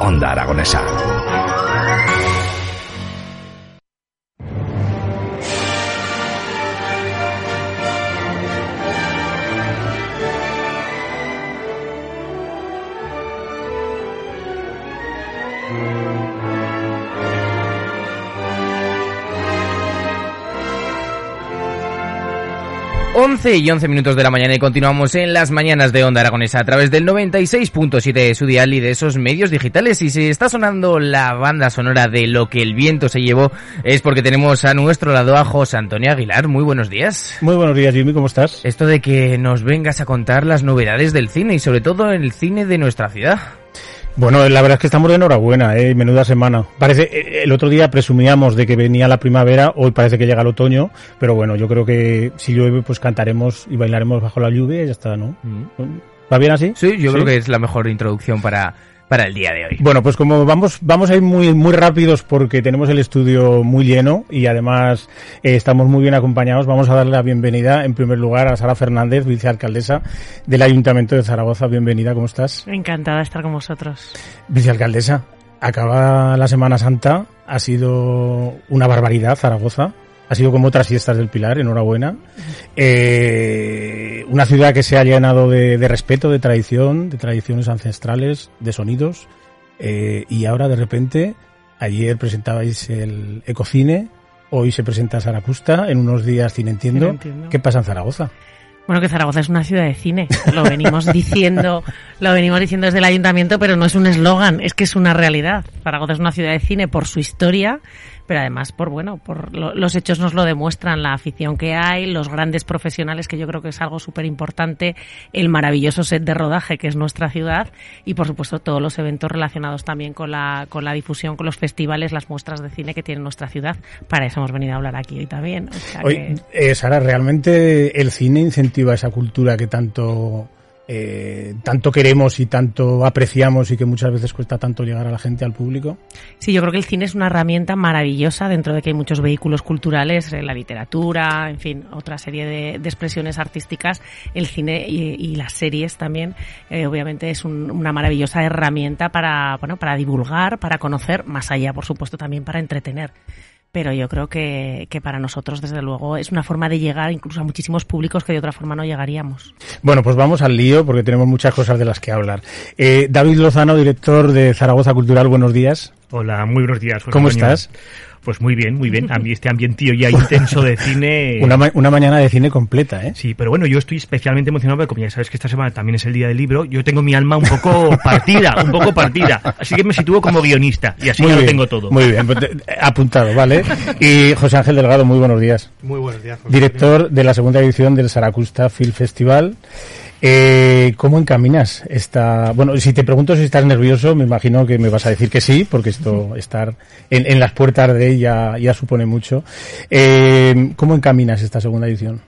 Onda Aragonesa. Once y 11 minutos de la mañana y continuamos en las mañanas de Onda Aragonesa a través del 96.7 de su dial y de esos medios digitales. Y si está sonando la banda sonora de Lo que el viento se llevó, es porque tenemos a nuestro lado a José Antonio Aguilar. Muy buenos días. Muy buenos días, Jimmy, ¿cómo estás? Esto de que nos vengas a contar las novedades del cine y sobre todo el cine de nuestra ciudad. Bueno, la verdad es que estamos de enhorabuena, ¿eh? menuda semana. Parece, eh, el otro día presumíamos de que venía la primavera, hoy parece que llega el otoño, pero bueno, yo creo que si llueve, pues cantaremos y bailaremos bajo la lluvia y ya está, ¿no? ¿Va bien así? Sí, yo creo que es la mejor introducción para, para el día de hoy. Bueno, pues como vamos, vamos a ir muy, muy rápidos porque tenemos el estudio muy lleno y además eh, estamos muy bien acompañados, vamos a darle la bienvenida en primer lugar a Sara Fernández, vicealcaldesa del Ayuntamiento de Zaragoza. Bienvenida, ¿cómo estás? Encantada de estar con vosotros. Vicealcaldesa, acaba la Semana Santa, ha sido una barbaridad Zaragoza. Ha sido como otras fiestas del Pilar, enhorabuena. Eh, una ciudad que se ha llenado de, de, respeto, de tradición, de tradiciones ancestrales, de sonidos. Eh, y ahora de repente, ayer presentabais el Ecocine, hoy se presenta Zaracusta, en unos días Cine Entiendo. Cine Entiendo. ¿Qué pasa en Zaragoza? Bueno, que Zaragoza es una ciudad de cine. Lo venimos diciendo, lo venimos diciendo desde el ayuntamiento, pero no es un eslogan, es que es una realidad. Zaragoza es una ciudad de cine por su historia, pero además por bueno, por lo, los hechos nos lo demuestran, la afición que hay, los grandes profesionales, que yo creo que es algo súper importante, el maravilloso set de rodaje que es nuestra ciudad y por supuesto todos los eventos relacionados también con la, con la difusión, con los festivales, las muestras de cine que tiene nuestra ciudad. Para eso hemos venido a hablar aquí hoy también. O sea Hoy, que... eh, Sara, ¿realmente el cine incentiva esa cultura que tanto eh, tanto queremos y tanto apreciamos y que muchas veces cuesta tanto llegar a la gente, al público? Sí, yo creo que el cine es una herramienta maravillosa dentro de que hay muchos vehículos culturales, eh, la literatura, en fin, otra serie de, expresiones artísticas. El cine y, y las series también, eh, obviamente, es un, una maravillosa herramienta para, bueno, para divulgar, para conocer, más allá, por supuesto, también para entretener pero yo creo que, que, para nosotros, desde luego, es una forma de llegar incluso a muchísimos públicos que de otra forma no llegaríamos. Bueno, pues vamos al lío porque tenemos muchas cosas de las que hablar. Eh, David Lozano, director de Zaragoza Cultural, buenos días. Hola, muy buenos días. José ¿Cómo Antonio. estás? Pues muy bien, muy bien. A mí este ambientillo ya intenso de cine. Una, ma una, mañana de cine completa, ¿eh? Sí, pero bueno, yo estoy especialmente emocionado porque como ya sabes que esta semana también es el día del libro, yo tengo mi alma un poco partida, un poco partida. Así que me sitúo como guionista y así muy ya bien, lo tengo todo. Muy bien, pues, apuntado, ¿vale? Y José Ángel Delgado, muy buenos días. Muy buenos días. José Director de la segunda edición del Saracusta Film Festival. Eh, ¿Cómo encaminas esta? Bueno, si te pregunto si estás nervioso, me imagino que me vas a decir que sí, porque esto, estar en, en las puertas de ella ya supone mucho. Eh, ¿Cómo encaminas esta segunda edición?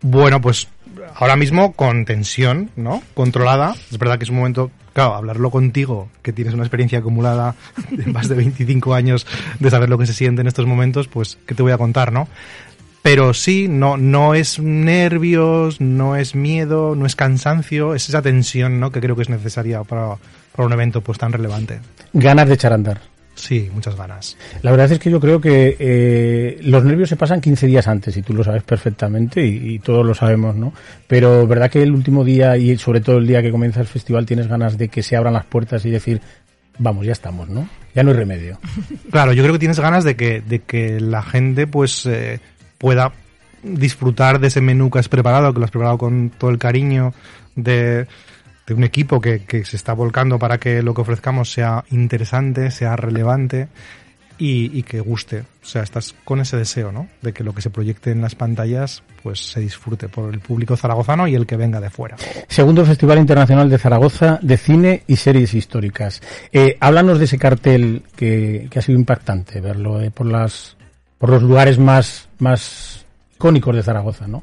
Bueno, pues ahora mismo con tensión, ¿no? Controlada. Es verdad que es un momento, claro, hablarlo contigo, que tienes una experiencia acumulada de más de 25 años de saber lo que se siente en estos momentos, pues, ¿qué te voy a contar, no? Pero sí, no, no es nervios, no es miedo, no es cansancio, es esa tensión, ¿no? Que creo que es necesaria para, para un evento pues tan relevante. Ganas de echar a andar. Sí, muchas ganas. La verdad es que yo creo que eh, los nervios se pasan 15 días antes y tú lo sabes perfectamente y, y, todos lo sabemos, ¿no? Pero verdad que el último día y sobre todo el día que comienza el festival tienes ganas de que se abran las puertas y decir vamos, ya estamos, ¿no? Ya no hay remedio. Claro, yo creo que tienes ganas de que, de que la gente pues eh, pueda disfrutar de ese menú que has preparado, que lo has preparado con todo el cariño de, de un equipo que, que se está volcando para que lo que ofrezcamos sea interesante, sea relevante y, y que guste. O sea, estás con ese deseo, ¿no? De que lo que se proyecte en las pantallas pues se disfrute por el público zaragozano y el que venga de fuera. Segundo Festival Internacional de Zaragoza de Cine y Series Históricas. Eh, háblanos de ese cartel que, que ha sido impactante verlo eh, por las por los lugares más más icónicos de Zaragoza, ¿no?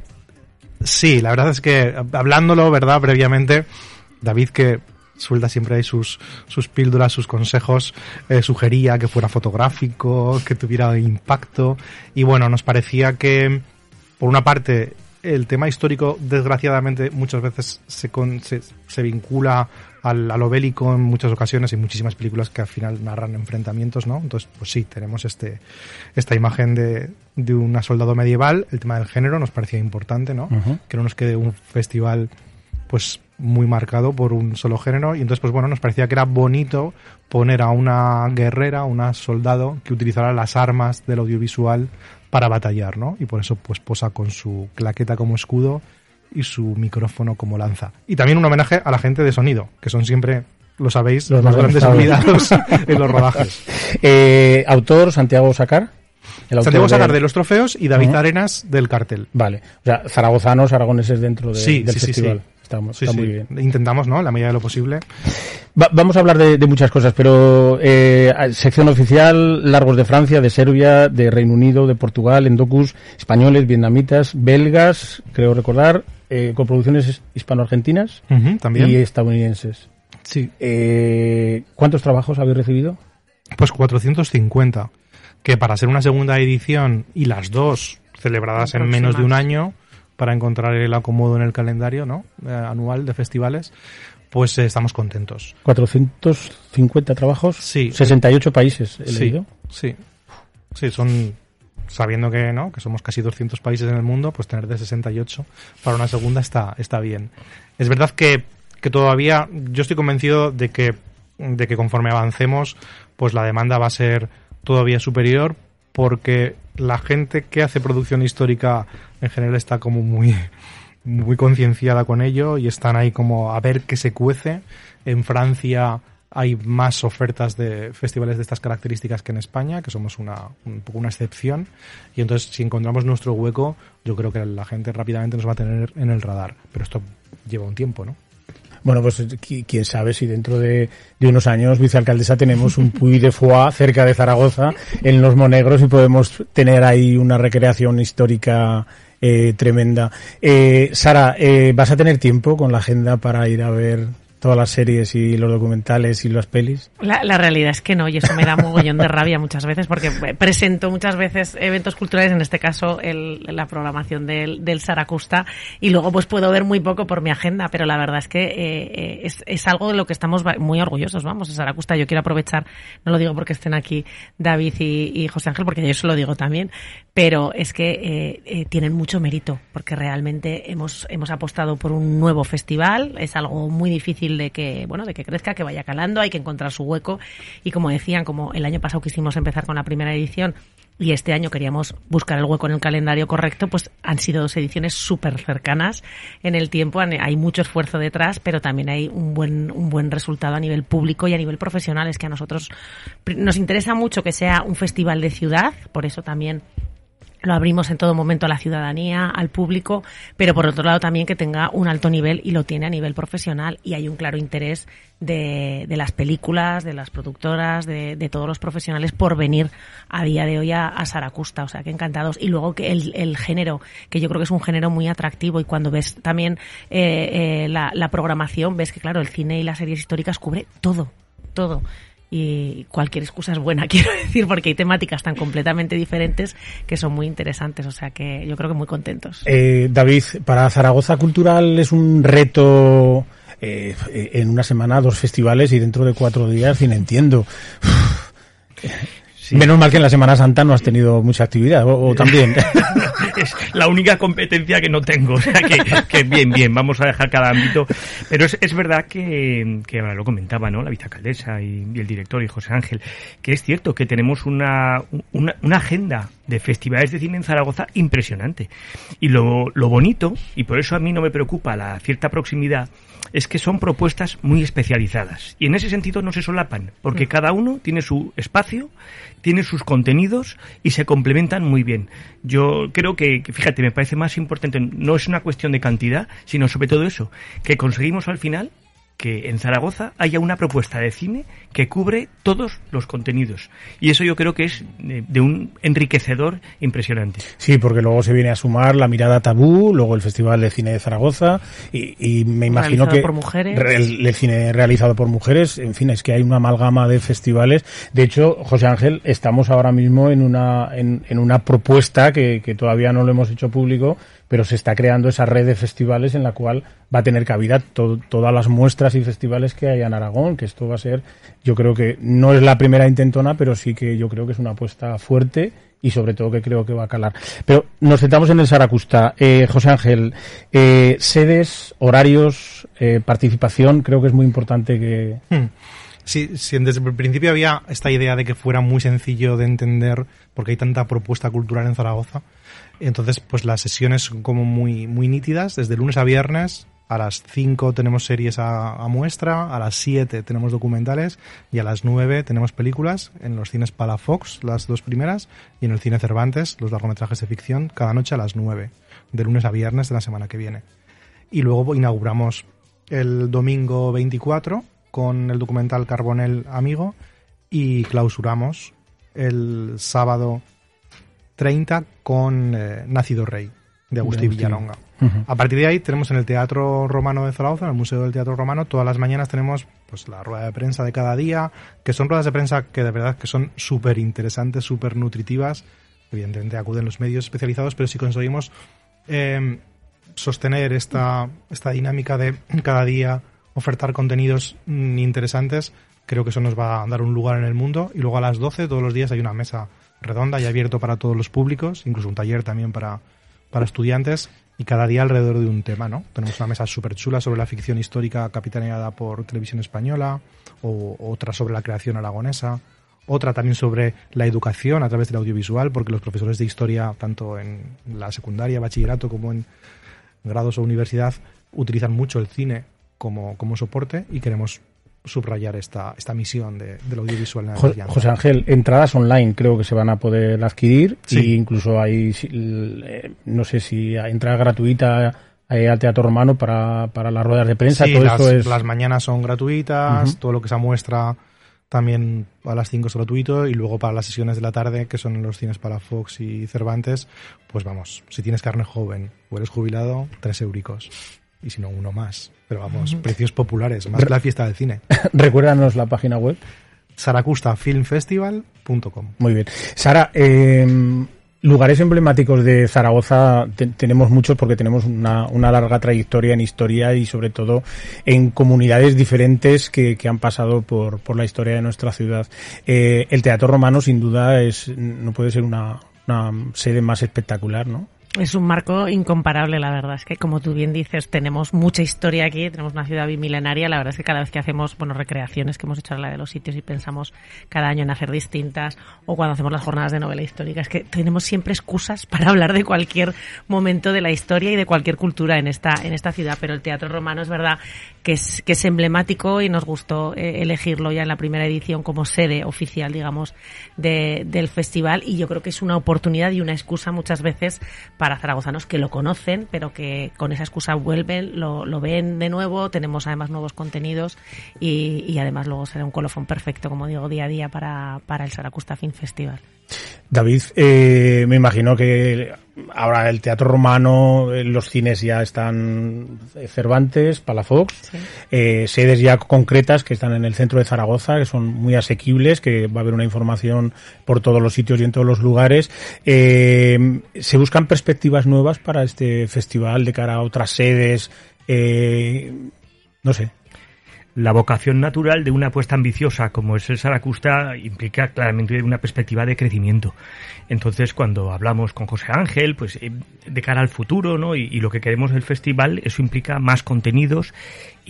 Sí, la verdad es que hablándolo, ¿verdad? Previamente, David que suelta siempre ahí sus, sus píldoras, sus consejos, eh, sugería que fuera fotográfico, que tuviera impacto y bueno, nos parecía que por una parte el tema histórico desgraciadamente muchas veces se, con, se, se vincula al, a lo bélico en muchas ocasiones y muchísimas películas que al final narran enfrentamientos, ¿no? Entonces, pues sí, tenemos este, esta imagen de, de una soldado medieval, el tema del género nos parecía importante, ¿no? Que no nos quede un festival pues muy marcado por un solo género y entonces pues bueno nos parecía que era bonito poner a una guerrera, una soldado que utilizara las armas del audiovisual para batallar, ¿no? Y por eso pues posa con su claqueta como escudo y su micrófono como lanza. Y también un homenaje a la gente de sonido, que son siempre, lo sabéis, Los los, más grandes olvidados en los rodajes. Eh, autor Santiago Sacar. Santiago Sacar de los trofeos y David. Arenas del cartel. Vale, o sea, zaragozanos, aragoneses dentro de- Sí, del sí, festival. sí. Está, Sí, está sí. muy bien. Intentamos, ¿no? En la medida de lo posible. Va- vamos a hablar de, de muchas cosas, pero eh, sección oficial, largos de Francia, de Serbia, de Reino Unido, de Portugal, endocus, españoles, vietnamitas, belgas, creo recordar, eh, con producciones hispano-argentinas También. y estadounidenses. Sí. Eh, ¿Cuántos trabajos habéis recibido? Pues 450. Que para ser una segunda edición y las dos celebradas en menos de un año, para encontrar el acomodo en el calendario ¿no? Eh, anual de festivales, pues eh, estamos contentos. 450 trabajos, Sí. 68 países he Sí, leído. sí. Sí, son. Sabiendo que no, que somos casi 200 países en el mundo, pues tener de 68 para una segunda está, está bien. Es verdad que, que todavía yo estoy convencido de que, de que conforme avancemos, pues la demanda va a ser todavía superior porque la gente que hace producción histórica en general está como muy, muy concienciada con ello y están ahí como a ver qué se cuece. En Francia hay más ofertas de festivales de estas características que en España, que somos una, un poco una excepción. Y entonces, si encontramos nuestro hueco, yo creo que la gente rápidamente nos va a tener en el radar. Pero esto lleva un tiempo, ¿no? Bueno, pues qui- quién sabe si dentro de, de unos años, vicealcaldesa, tenemos un Puy de Foix cerca de Zaragoza, en Los Monegros, y podemos tener ahí una recreación histórica eh, tremenda. Eh, Sara, eh, ¿vas a tener tiempo con la agenda para ir a ver todas las series y los documentales y las pelis? La, la realidad es que no, y eso me da mogollón de rabia muchas veces, porque presento muchas veces eventos culturales, en este caso la programación del, del Saracusta, y luego pues puedo ver muy poco por mi agenda, pero la verdad es que eh, eh, es, es algo de lo que estamos muy orgullosos, vamos, el Saracusta. Yo quiero aprovechar, no lo digo porque estén aquí David y, y José Ángel, porque yo se lo digo también, pero es que eh, eh, tienen mucho mérito, porque realmente hemos, hemos apostado por un nuevo festival, es algo muy difícil de que, bueno, de que crezca, que vaya calando, hay que encontrar su hueco, y como decían, como el año pasado quisimos empezar con la primera edición, y este año queríamos buscar el hueco en el calendario correcto, pues han sido dos ediciones súper cercanas en el tiempo, hay mucho esfuerzo detrás, pero también hay un buen, un buen resultado a nivel público y a nivel profesional, es que a nosotros nos interesa mucho que sea un festival de ciudad, por eso también lo abrimos en todo momento a la ciudadanía, al público, pero por otro lado también que tenga un alto nivel y lo tiene a nivel profesional y hay un claro interés de, de las películas, de las productoras, de, todos los profesionales por venir a día de hoy a, Saracusta, o sea que encantados. Y luego que el, el género, que yo creo que es un género muy atractivo y cuando ves también eh, eh, la, la programación, ves que claro, el cine y las series históricas cubre todo, todo y cualquier excusa es buena, quiero decir, porque hay temáticas tan completamente diferentes que son muy interesantes, o sea que yo creo que muy contentos. Eh, David, para Zaragoza Cultural es un reto eh, en una semana dos festivales y dentro de cuatro días, sin entiendo. Menos mal que en la Semana Santa no has tenido mucha actividad, o, o también. es la única competencia que no tengo. O sea que, que bien, bien, vamos a dejar cada ámbito. Pero es, es verdad que, que ahora lo comentaba, ¿no? La vicealcaldesa y, y el director y José Ángel, que es cierto que tenemos una, una, una agenda de festivales de cine en Zaragoza impresionante. Y lo, lo bonito, y por eso a mí no me preocupa la cierta proximidad, es que son propuestas muy especializadas. Y en ese sentido no se solapan, porque cada uno tiene su espacio, tiene sus contenidos y se complementan muy bien. Yo creo que, que, fíjate, me parece más importante, no es una cuestión de cantidad, sino sobre todo eso, que conseguimos al final que en Zaragoza haya una propuesta de cine que cubre todos los contenidos. Y eso yo creo que es de, de, un enriquecedor impresionante. Sí, porque luego se viene a sumar la mirada tabú, luego el Festival de Cine de Zaragoza y, y me imagino realizado que por mujeres. El, el, cine realizado por mujeres, en fin, es que hay una amalgama de festivales. De hecho, José Ángel, estamos ahora mismo en una, en, en una propuesta que, que todavía no lo hemos hecho público, pero se está creando esa red de festivales en la cual va a tener cabida to todas las muestras y festivales que hay en Aragón, que esto va a ser, yo creo que no es la primera intentona, pero sí que yo creo que es una apuesta fuerte y sobre todo que creo que va a calar. Pero nos centramos en el Saracusta. Eh, José Ángel, eh, sedes, horarios, eh, participación, creo que es muy importante que... Hmm. Sí, sí, desde el principio había esta idea de que fuera muy sencillo de entender porque hay tanta propuesta cultural en Zaragoza. Entonces, pues las sesiones son como muy, muy nítidas, desde lunes a viernes. A las 5 tenemos series a, a, muestra, a las 7 tenemos documentales y a las 9 tenemos películas en los cines Palafox, las dos primeras, y en el cine Cervantes, los largometrajes de ficción, cada noche a las 9, de lunes a viernes de la semana que viene. Y luego inauguramos el domingo 24 con el documental Carbonel Amigo y clausuramos el sábado 30 con eh, Nacido Rey, de Agustín Villaronga. Uh -huh. A partir de ahí tenemos en el Teatro Romano de Zaragoza, en el Museo del Teatro Romano, todas las mañanas tenemos pues la rueda de prensa de cada día, que son ruedas de prensa que de verdad que son súper interesantes, súper nutritivas. Evidentemente acuden los medios especializados, pero si conseguimos eh, sostener esta, esta dinámica de cada día ofertar contenidos mm, interesantes, creo que eso nos va a dar un lugar en el mundo. Y luego a las 12 todos los días hay una mesa redonda y abierto para todos los públicos, incluso un taller también para, para estudiantes y cada día alrededor de un tema, ¿no? Tenemos una mesa súper chula sobre la ficción histórica capitaneada por Televisión Española, o otra sobre la creación aragonesa, otra también sobre la educación a través del audiovisual, porque los profesores de historia, tanto en la secundaria, bachillerato, como en grados o universidad, utilizan mucho el cine como, como soporte y queremos subrayar esta, esta misión de, del audiovisual en la José, José Ángel, entradas online creo que se van a poder adquirir sí. y incluso hay, no sé si entrada gratuita eh, al Teatro Romano para, para las ruedas de prensa. Sí, todo las, esto es... las mañanas son gratuitas, uh -huh. todo lo que se muestra también a las 5 es gratuito y luego para las sesiones de la tarde, que son los cines para Fox y Cervantes, pues vamos, si tienes carne joven o eres jubilado, tres euricos y si no, uno más. Pero vamos, precios populares, más que la fiesta del cine. Recuérdanos la página web. saracustafilmfestival.com Muy bien. Sara, eh, lugares emblemáticos de Zaragoza te, tenemos muchos porque tenemos una, una, larga trayectoria en historia y sobre todo en comunidades diferentes que, que han pasado por, por, la historia de nuestra ciudad. Eh, el Teatro Romano sin duda es, no puede ser una, una sede más espectacular, ¿no? Es un marco incomparable, la verdad. Es que, como tú bien dices, tenemos mucha historia aquí, tenemos una ciudad bimilenaria. La verdad es que cada vez que hacemos, bueno, recreaciones que hemos hecho en la de los sitios y pensamos cada año en hacer distintas, o cuando hacemos las jornadas de novela histórica, es que tenemos siempre excusas para hablar de cualquier momento de la historia y de cualquier cultura en esta, en esta ciudad. Pero el Teatro Romano es verdad que es, que es emblemático y nos gustó eh, elegirlo ya en la primera edición como sede oficial, digamos, de, del festival. Y yo creo que es una oportunidad y una excusa muchas veces para zaragozanos que lo conocen, pero que con esa excusa vuelven, lo, lo ven de nuevo, tenemos además nuevos contenidos y, y, además luego será un colofón perfecto, como digo, día a día para, para el Saracusta Film Festival. David, eh, me imagino que ahora el teatro romano, los cines ya están Cervantes, Palafox, sí. eh, sedes ya concretas que están en el centro de Zaragoza, que son muy asequibles, que va a haber una información por todos los sitios y en todos los lugares. Eh, ¿Se buscan perspectivas nuevas para este festival de cara a otras sedes? Eh, no sé. La vocación natural de una apuesta ambiciosa como es el Saracusta implica claramente una perspectiva de crecimiento. Entonces, cuando hablamos con José Ángel, pues eh, de cara al futuro, ¿no? Y, y, lo que queremos del festival, eso implica más contenidos,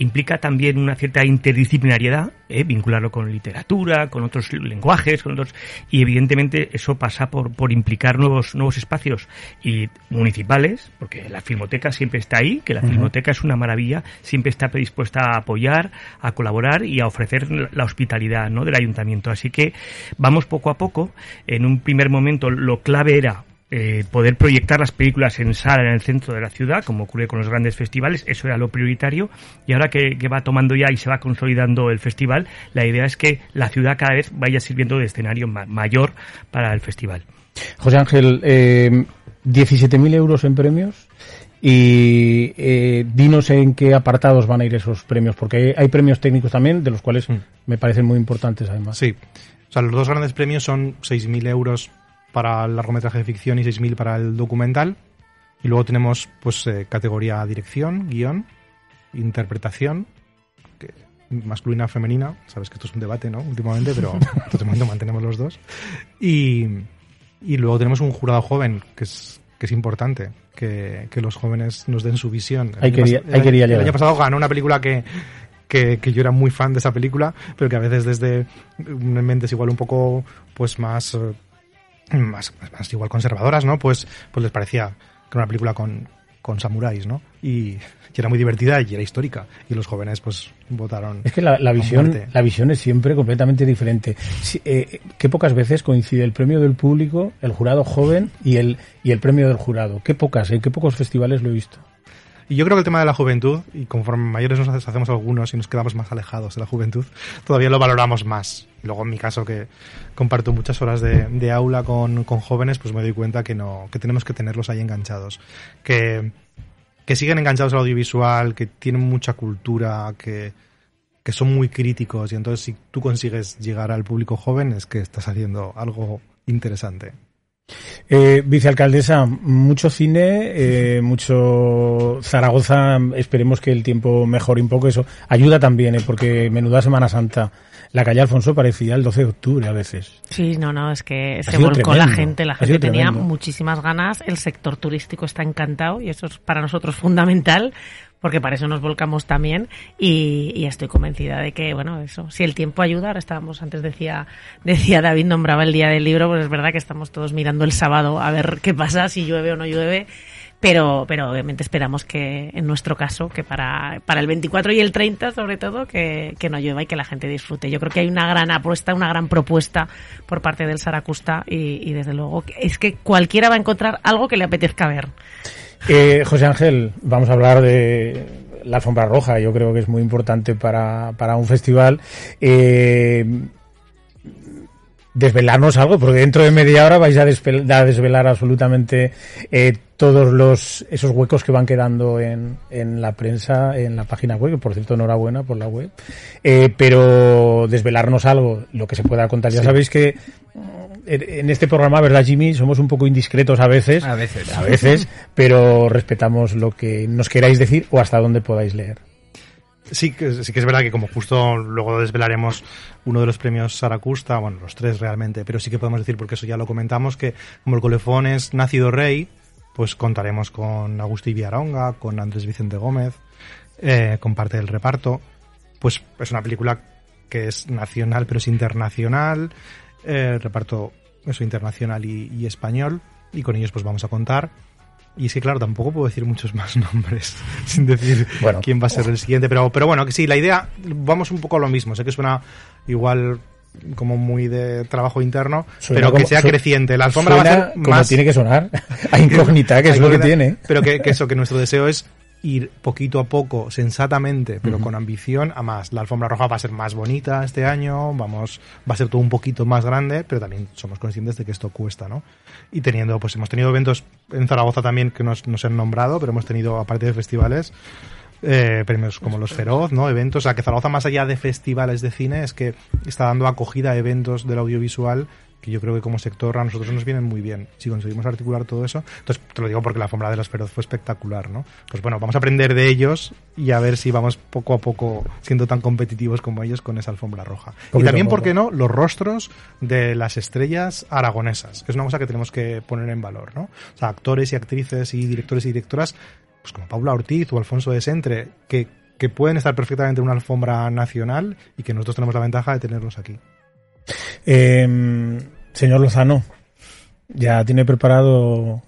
implica también una cierta interdisciplinariedad, ¿eh? vincularlo con literatura, con otros lenguajes, con otros, y evidentemente eso pasa por, por implicar nuevos, nuevos espacios y municipales, porque la filmoteca siempre está ahí, que la uh -huh. filmoteca es una maravilla, siempre está predispuesta a apoyar, a colaborar y a ofrecer la hospitalidad ¿no? del ayuntamiento. Así que vamos poco a poco. En un primer momento lo clave era eh, poder proyectar las películas en sala en el centro de la ciudad, como ocurre con los grandes festivales, eso era lo prioritario, y ahora que, que, va tomando ya y se va consolidando el festival, la idea es que la ciudad cada vez vaya sirviendo de escenario ma mayor para el festival. José Ángel, eh, 17.000 euros en premios. Y eh, dinos en qué apartados van a ir esos premios, porque hay, hay premios técnicos también, de los cuales mm. me parecen muy importantes además. Sí, o sea, los dos grandes premios son 6.000 euros para el largometraje de ficción y 6.000 para el documental. Y luego tenemos pues eh, categoría dirección, guion, interpretación, que, masculina, femenina. Sabes que esto es un debate, ¿no? Últimamente, pero de momento mantenemos los dos. Y, y luego tenemos un jurado joven, que es, que es importante, que, que los jóvenes nos den su visión. Ahí quería, quería el, el año pasado ganó una película que, que, que, yo era muy fan de esa película, pero que a veces desde mentes igual un poco pues más más, más, más, igual conservadoras, ¿no? Pues, pues les parecía que era una película con, con samuráis, ¿no? Y, y, era muy divertida y era histórica. Y los jóvenes, pues, votaron. Es que la, la visión, la visión es siempre completamente diferente. Si, eh, qué pocas veces coincide el premio del público, el jurado joven y el, y el premio del jurado. Qué pocas, en qué pocos festivales lo he visto. Y yo creo que el tema de la juventud, y conforme mayores nos hacemos algunos y nos quedamos más alejados de la juventud, todavía lo valoramos más. Y luego en mi caso, que comparto muchas horas de, de aula con, con, jóvenes, pues me doy cuenta que no, que tenemos que tenerlos ahí enganchados. Que, que siguen enganchados al audiovisual, que tienen mucha cultura, que, que son muy críticos. Y entonces si tú consigues llegar al público joven, es que estás haciendo algo interesante. Eh, vicealcaldesa, mucho cine, eh, mucho Zaragoza, esperemos que el tiempo mejore un poco eso. Ayuda también, eh, porque menuda Semana Santa. La calle Alfonso parecía el 12 de octubre a veces. Sí, no, no, es que se volcó la gente, la gente tenía tremendo. muchísimas ganas, el sector turístico está encantado y eso es para nosotros fundamental porque para eso nos volcamos también y, y, estoy convencida de que, bueno, eso, si el tiempo ayuda, ahora estábamos, antes decía, decía David, nombraba el día del libro, pues es verdad que estamos todos mirando el sábado a ver qué pasa, si llueve o no llueve, pero, pero obviamente esperamos que, en nuestro caso, que para, para el 24 y el 30, sobre todo, que, que no llueva y que la gente disfrute. Yo creo que hay una gran apuesta, una gran propuesta por parte del Saracusta y, y desde luego es que cualquiera va a encontrar algo que le apetezca ver. Eh, José Ángel, vamos a hablar de la alfombra roja. Yo creo que es muy importante para, para un festival. Eh, desvelarnos algo, porque dentro de media hora vais a, desvelar, a desvelar absolutamente eh, todos los esos huecos que van quedando en, en la prensa, en la página web, que por cierto enhorabuena por la web, eh, pero desvelarnos algo, lo que se pueda contar. Ya sabéis que en este programa, ¿verdad, Jimmy? Somos un poco indiscretos a veces. A veces. A veces, pero respetamos lo que nos queráis decir o hasta dónde podáis leer. Sí que, sí que es verdad que como justo luego desvelaremos uno de los premios Saracusta, bueno, los tres realmente, pero sí que podemos decir, porque eso ya lo comentamos, que como el colefón es Nacido Rey, pues contaremos con Agustín Villaronga, con Andrés Vicente Gómez, eh, con parte del reparto. Pues es una película que es nacional, pero es internacional, eh, reparto eso internacional y, y español, y con ellos pues vamos a contar. Y es que, claro, tampoco puedo decir muchos más nombres sin decir bueno, quién va a ser el siguiente. Pero, pero bueno, que sí, la idea, vamos un poco a lo mismo. Sé que suena igual como muy de trabajo interno, suena pero que como, sea creciente. La alfombra va a ser como más... tiene que sonar, a incógnita, que es lo que tiene. Pero que, que eso, que nuestro deseo es ir poquito a poco, sensatamente, pero uh -huh. con ambición a más. La alfombra roja va a ser más bonita este año, vamos, va a ser todo un poquito más grande, pero también somos conscientes de que esto cuesta, ¿no? Y teniendo, pues hemos tenido eventos en Zaragoza también que nos, nos han nombrado, pero hemos tenido, aparte de festivales, eh, premios como los Feroz, ¿no? Eventos, o sea, que Zaragoza más allá de festivales de cine es que está dando acogida a eventos del audiovisual que yo creo que como sector a nosotros nos vienen muy bien si conseguimos articular todo eso. Entonces, te lo digo porque la alfombra de los feroz fue espectacular, ¿no? Pues bueno, vamos a aprender de ellos y a ver si vamos poco a poco siendo tan competitivos como ellos con esa alfombra roja. y también, ¿por qué no?, los rostros de las estrellas aragonesas, que es una cosa que tenemos que poner en valor, ¿no? O sea, actores y actrices y directores y directoras, pues como Paula Ortiz o Alfonso de Sentre, que, que pueden estar perfectamente en una alfombra nacional y que nosotros tenemos la ventaja de tenerlos aquí. Eh, señor Lozano, ¿ya tiene preparado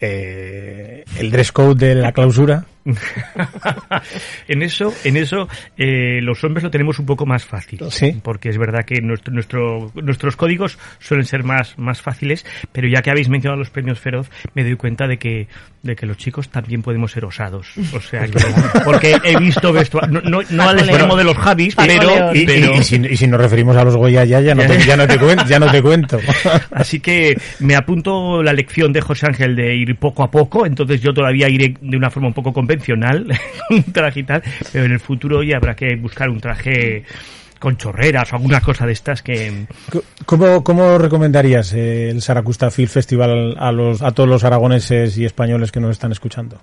eh, el dress code de la clausura? en eso, en eso eh, los hombres lo tenemos un poco más fácil, ¿Sí? porque es verdad que nuestro, nuestro, nuestros códigos suelen ser más, más fáciles, pero ya que habéis mencionado los premios Feroz, me doy cuenta de que, de que los chicos también podemos ser osados. O sea, que, porque he visto vestuario, no, no, no al extremo de los Javis, pero, Y, pero y- y si, y si nos referimos a los Goya ya, ya no te, ya no te, cuen- ya no te cuento. Así que me apunto la lección de José Ángel de ir poco a poco, entonces yo todavía iré de una forma un poco convencional, un traje y tal, pero en el futuro ya habrá que buscar un traje con chorreras o alguna cosa de estas que... ¿Cómo, cómo recomendarías eh, el Saracusta Film Festival a, a todos los aragoneses y españoles que nos están escuchando?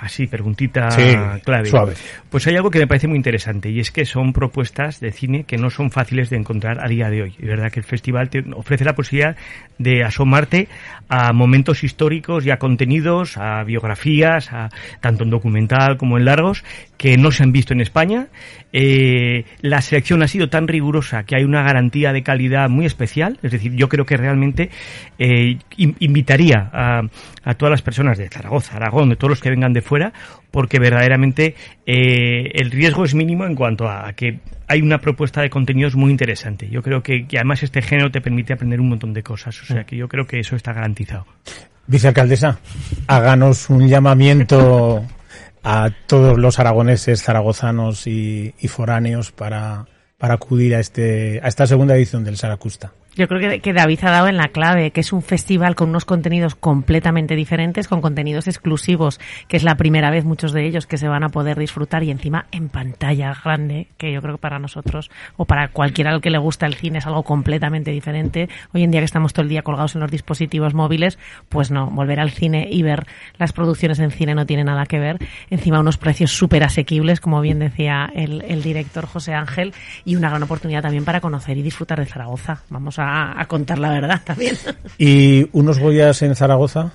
Así, preguntita Sí, clave. suave. Pues hay algo que me parece muy interesante y es que son propuestas de cine que no son fáciles de encontrar a día de hoy. Y verdad que el festival te ofrece la posibilidad de asomarte a momentos históricos y a contenidos, a biografías, a, tanto en documental como en largos, que no se han visto en España. Eh, la selección ha sido tan rigurosa que hay una garantía de calidad muy especial. Es decir, yo creo que realmente eh, in- invitaría a, a todas las personas de Zaragoza, Aragón, de todos los que vengan de fuera, porque verdaderamente eh, el riesgo es mínimo en cuanto a, a que hay una propuesta de contenidos muy interesante. Yo creo que, que además este género te permite aprender un montón de cosas. O sea que yo creo que eso está garantizado. Vicealcaldesa, háganos un llamamiento a todos los aragoneses, zaragozanos y, y foráneos para, para acudir a, este, a esta segunda edición del Saracusta. Yo creo que, que David ha dado en la clave, que es un festival con unos contenidos completamente diferentes, con contenidos exclusivos, que es la primera vez muchos de ellos que se van a poder disfrutar y encima en pantalla grande, que yo creo que para nosotros o para cualquiera al que le gusta el cine es algo completamente diferente. Hoy en día que estamos todo el día colgados en los dispositivos móviles, pues no, volver al cine y ver las producciones en cine no tiene nada que ver. Encima unos precios súper asequibles, como bien decía el, el director José Ángel, y una gran oportunidad también para conocer y disfrutar de Zaragoza. Vamos a, a contar la verdad también. ¿Y unos Goyas en Zaragoza?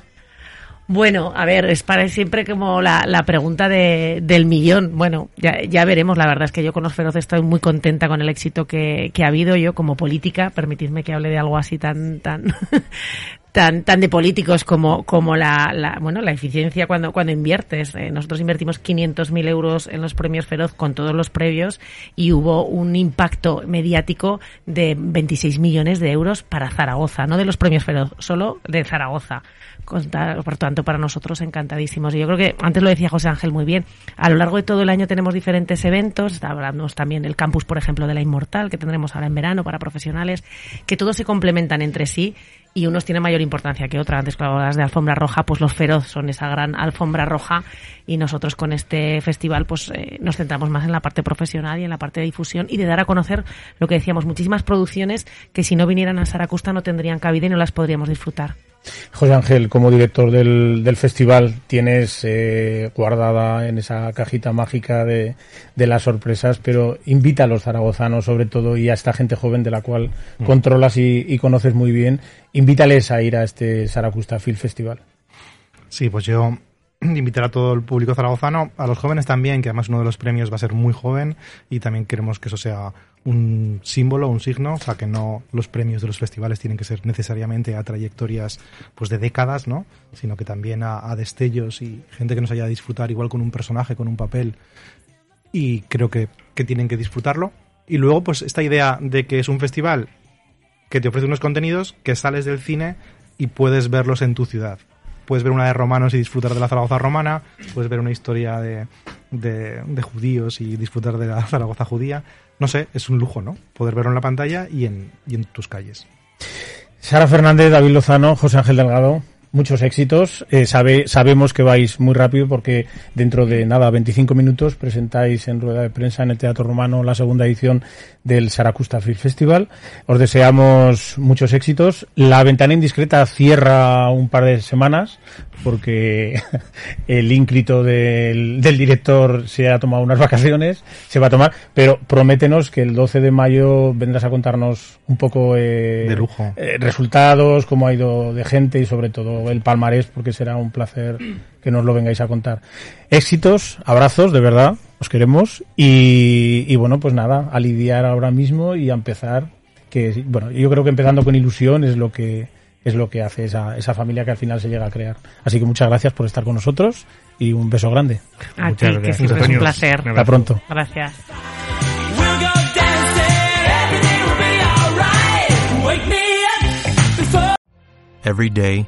Bueno, a ver, es para siempre como la, la pregunta de, del millón. Bueno, ya, ya veremos. La verdad es que yo con los feroces estoy muy contenta con el éxito que, que ha habido. Yo como política, permitidme que hable de algo así tan tan tan tan de políticos como como la, la bueno la eficiencia cuando cuando inviertes. Eh, nosotros invertimos 500.000 euros en los premios feroz con todos los previos y hubo un impacto mediático de 26 millones de euros para Zaragoza, no de los premios feroz, solo de Zaragoza. Por tanto, para nosotros encantadísimos. Y yo creo que antes lo decía José Ángel muy bien. A lo largo de todo el año tenemos diferentes eventos. Hablamos también del campus, por ejemplo, de la Inmortal, que tendremos ahora en verano para profesionales, que todos se complementan entre sí y unos tienen mayor importancia que otros. Antes, cuando hablas de alfombra roja, pues los feroz son esa gran alfombra roja y nosotros con este festival pues eh, nos centramos más en la parte profesional y en la parte de difusión y de dar a conocer lo que decíamos, muchísimas producciones que si no vinieran a Saracusta no tendrían cabida y no las podríamos disfrutar. José Ángel, como director del, del festival, tienes eh, guardada en esa cajita mágica de, de las sorpresas, pero invita a los zaragozanos, sobre todo, y a esta gente joven de la cual controlas y, y conoces muy bien, invítales a ir a este Saracusta Film Festival. Sí, pues yo invitar a todo el público zaragozano, a los jóvenes también, que además uno de los premios va a ser muy joven y también queremos que eso sea un símbolo, un signo, o sea que no los premios de los festivales tienen que ser necesariamente a trayectorias pues de décadas, ¿no? Sino que también a, destellos y gente que nos haya a disfrutar igual con un personaje, con un papel y creo que, que tienen que disfrutarlo. Y luego pues esta idea de que es un festival que te ofrece unos contenidos que sales del cine y puedes verlos en tu ciudad puedes ver una de romanos y disfrutar de la Zaragoza romana, puedes ver una historia de, de, judíos y disfrutar de la Zaragoza judía. No sé, es un lujo, ¿no? Poder verlo en la pantalla y en, y en tus calles. Sara Fernández, David Lozano, José Ángel Delgado, muchos éxitos. Eh, sabe, sabemos que vais muy rápido porque dentro de nada, 25 minutos, presentáis en rueda de prensa en el Teatro Romano la segunda edición del Saracusta Film Festival. Os deseamos muchos éxitos. La ventana indiscreta cierra un par de semanas porque el ínclito del, del director se ha tomado unas vacaciones, se va a tomar, pero prométenos que el 12 de mayo vendrás a contarnos un poco eh, De lujo. eh, resultados, cómo ha ido de gente y sobre todo el palmarés, porque será un placer que nos lo vengáis a contar. Éxitos, abrazos, de verdad, os queremos y, y bueno, pues nada, a lidiar ahora mismo y a empezar, que bueno, yo creo que empezando con ilusión es lo que es lo que hace esa, esa familia que al final se llega a crear. Así que muchas gracias por estar con nosotros y un beso grande. A Muchas ti, que gracias, siempre es un placer. Un Hasta pronto. Gracias. Every day,